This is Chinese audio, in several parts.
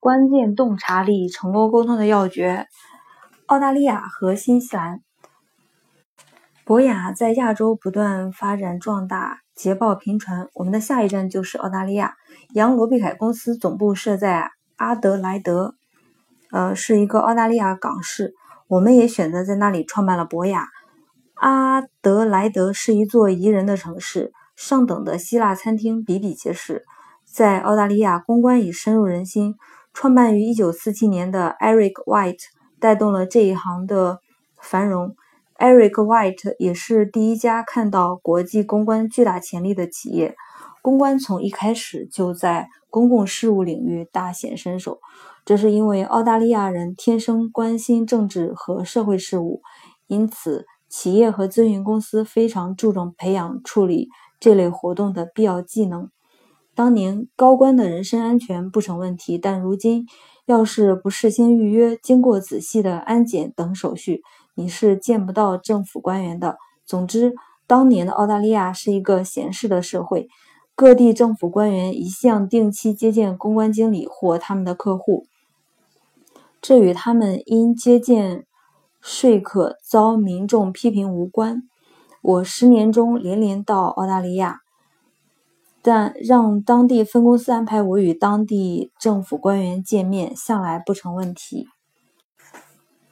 关键洞察力、成功沟通的要诀。澳大利亚和新西兰，博雅在亚洲不断发展壮大，捷报频传。我们的下一站就是澳大利亚。杨罗碧凯公司总部设在阿德莱德，呃，是一个澳大利亚港市。我们也选择在那里创办了博雅。阿德莱德是一座宜人的城市，上等的希腊餐厅比比皆是。在澳大利亚，公关已深入人心。创办于1947年的 Eric White 带动了这一行的繁荣。Eric White 也是第一家看到国际公关巨大潜力的企业。公关从一开始就在公共事务领域大显身手。这是因为澳大利亚人天生关心政治和社会事务，因此企业和咨询公司非常注重培养处理这类活动的必要技能。当年高官的人身安全不成问题，但如今要是不事先预约、经过仔细的安检等手续，你是见不到政府官员的。总之，当年的澳大利亚是一个闲适的社会，各地政府官员一向定期接见公关经理或他们的客户。这与他们因接见说客遭民众批评无关。我十年中连连到澳大利亚，但让当地分公司安排我与当地政府官员见面，向来不成问题。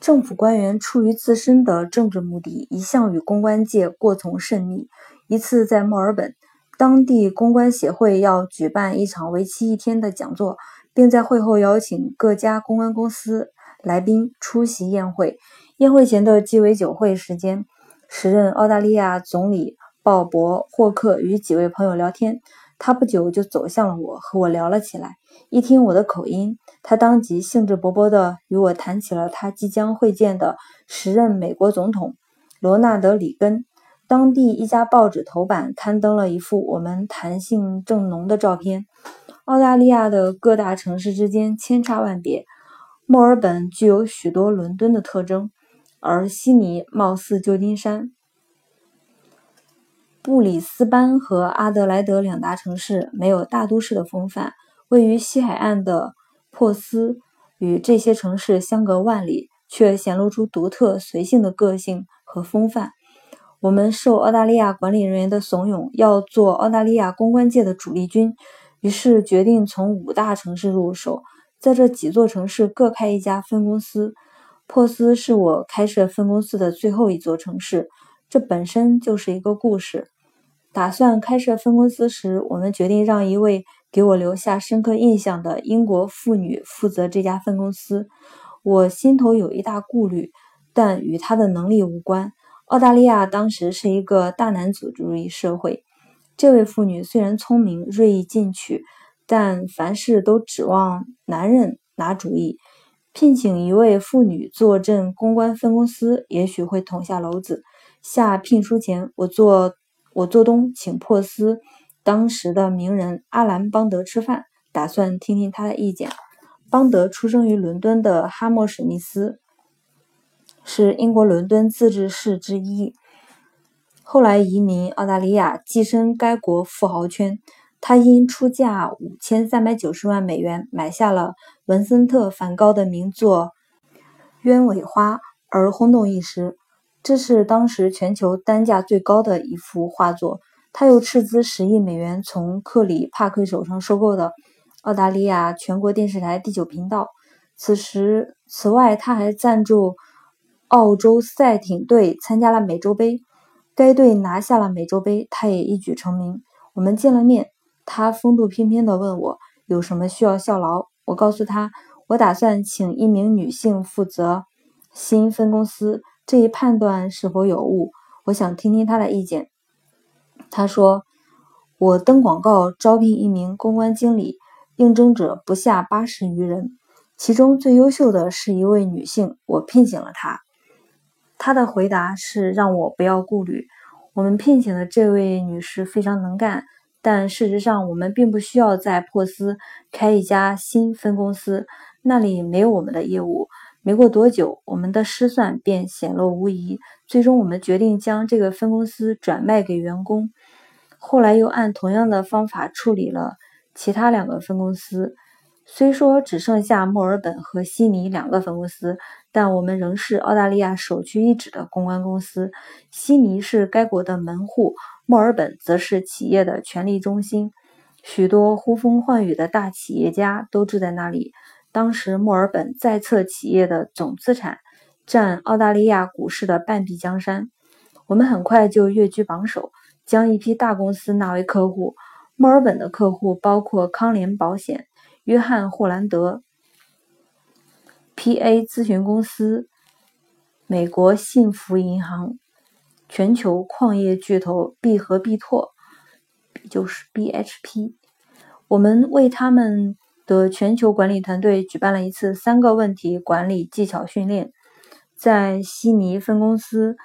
政府官员出于自身的政治目的，一向与公关界过从甚密。一次在墨尔本，当地公关协会要举办一场为期一天的讲座。并在会后邀请各家公关公司来宾出席宴会。宴会前的鸡尾酒会时间，时任澳大利亚总理鲍勃·霍克与几位朋友聊天。他不久就走向了我，和我聊了起来。一听我的口音，他当即兴致勃勃地与我谈起了他即将会见的时任美国总统罗纳德·里根。当地一家报纸头版刊登了一幅我们谈性正浓的照片。澳大利亚的各大城市之间千差万别，墨尔本具有许多伦敦的特征，而悉尼貌似旧金山。布里斯班和阿德莱德两大城市没有大都市的风范，位于西海岸的珀斯与这些城市相隔万里，却显露出独特随性的个性和风范。我们受澳大利亚管理人员的怂恿，要做澳大利亚公关界的主力军。于是决定从五大城市入手，在这几座城市各开一家分公司。珀斯是我开设分公司的最后一座城市，这本身就是一个故事。打算开设分公司时，我们决定让一位给我留下深刻印象的英国妇女负责这家分公司。我心头有一大顾虑，但与她的能力无关。澳大利亚当时是一个大男子主义社会。这位妇女虽然聪明、锐意进取，但凡事都指望男人拿主意。聘请一位妇女坐镇公关分公司，也许会捅下娄子。下聘书前，我做我做东请珀斯当时的名人阿兰·邦德吃饭，打算听听他的意见。邦德出生于伦敦的哈默史密斯，是英国伦敦自治市之一。后来移民澳大利亚，跻身该国富豪圈。他因出价五千三百九十万美元买下了文森特·梵高的名作《鸢尾花》而轰动一时。这是当时全球单价最高的一幅画作。他又斥资十亿美元从克里帕克手上收购的澳大利亚全国电视台第九频道。此时，此外，他还赞助澳洲赛艇队参加了美洲杯。该队拿下了美洲杯，他也一举成名。我们见了面，他风度翩翩地问我有什么需要效劳。我告诉他，我打算请一名女性负责新分公司，这一判断是否有误？我想听听他的意见。他说：“我登广告招聘一名公关经理，应征者不下八十余人，其中最优秀的是一位女性，我聘请了她。”她的回答是让我不要顾虑。我们聘请的这位女士非常能干，但事实上我们并不需要在珀斯开一家新分公司，那里没有我们的业务。没过多久，我们的失算便显露无遗。最终，我们决定将这个分公司转卖给员工。后来又按同样的方法处理了其他两个分公司。虽说只剩下墨尔本和悉尼两个分公司，但我们仍是澳大利亚首屈一指的公关公司。悉尼是该国的门户，墨尔本则是企业的权力中心。许多呼风唤雨的大企业家都住在那里。当时，墨尔本在册企业的总资产占澳大利亚股市的半壁江山。我们很快就跃居榜首，将一批大公司纳为客户。墨尔本的客户包括康联保险。约翰霍兰德、P.A. 咨询公司、美国幸福银行、全球矿业巨头必和必拓，就是 B.H.P。我们为他们的全球管理团队举办了一次三个问题管理技巧训练。在悉尼分公司，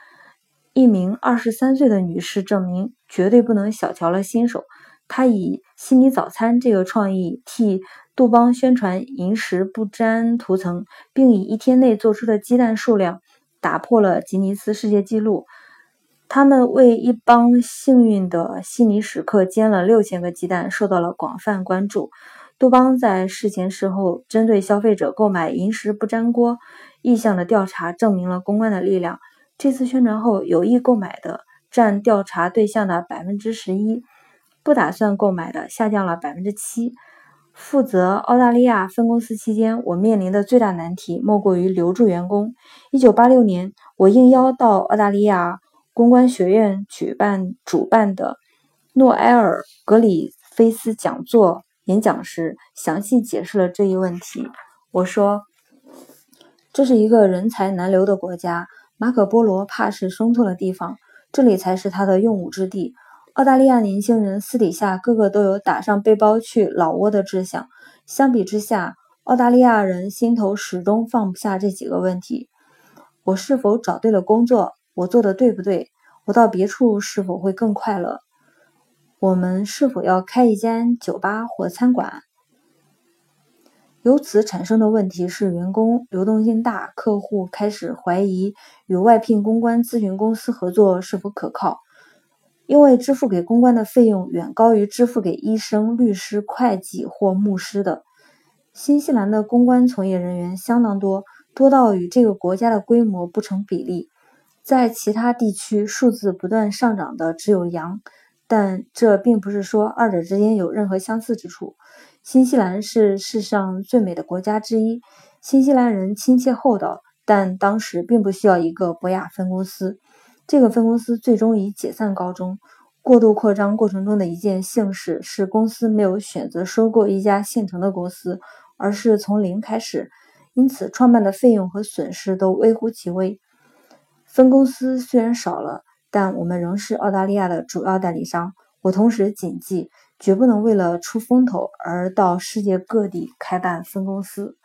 一名二十三岁的女士证明，绝对不能小瞧了新手。她以悉尼早餐这个创意替。杜邦宣传银石不粘涂层，并以一天内做出的鸡蛋数量打破了吉尼斯世界纪录。他们为一帮幸运的悉尼食客煎了六千个鸡蛋，受到了广泛关注。杜邦在事前事后针对消费者购买银石不粘锅意向的调查，证明了公关的力量。这次宣传后，有意购买的占调查对象的百分之十一，不打算购买的下降了百分之七。负责澳大利亚分公司期间，我面临的最大难题莫过于留住员工。一九八六年，我应邀到澳大利亚公关学院举办主办的诺埃尔·格里菲斯讲座演讲时，详细解释了这一问题。我说：“这是一个人才难留的国家，马可·波罗怕是生错了地方，这里才是他的用武之地。”澳大利亚年轻人私底下个个都有打上背包去老挝的志向。相比之下，澳大利亚人心头始终放不下这几个问题：我是否找对了工作？我做的对不对？我到别处是否会更快乐？我们是否要开一间酒吧或餐馆？由此产生的问题是，员工流动性大，客户开始怀疑与外聘公关咨询公司合作是否可靠。因为支付给公关的费用远高于支付给医生、律师、会计或牧师的。新西兰的公关从业人员相当多，多到与这个国家的规模不成比例。在其他地区，数字不断上涨的只有羊，但这并不是说二者之间有任何相似之处。新西兰是世上最美的国家之一，新西兰人亲切厚道，但当时并不需要一个博雅分公司。这个分公司最终以解散告终。过度扩张过程中的一件幸事是，公司没有选择收购一家现成的公司，而是从零开始，因此创办的费用和损失都微乎其微。分公司虽然少了，但我们仍是澳大利亚的主要代理商。我同时谨记，绝不能为了出风头而到世界各地开办分公司。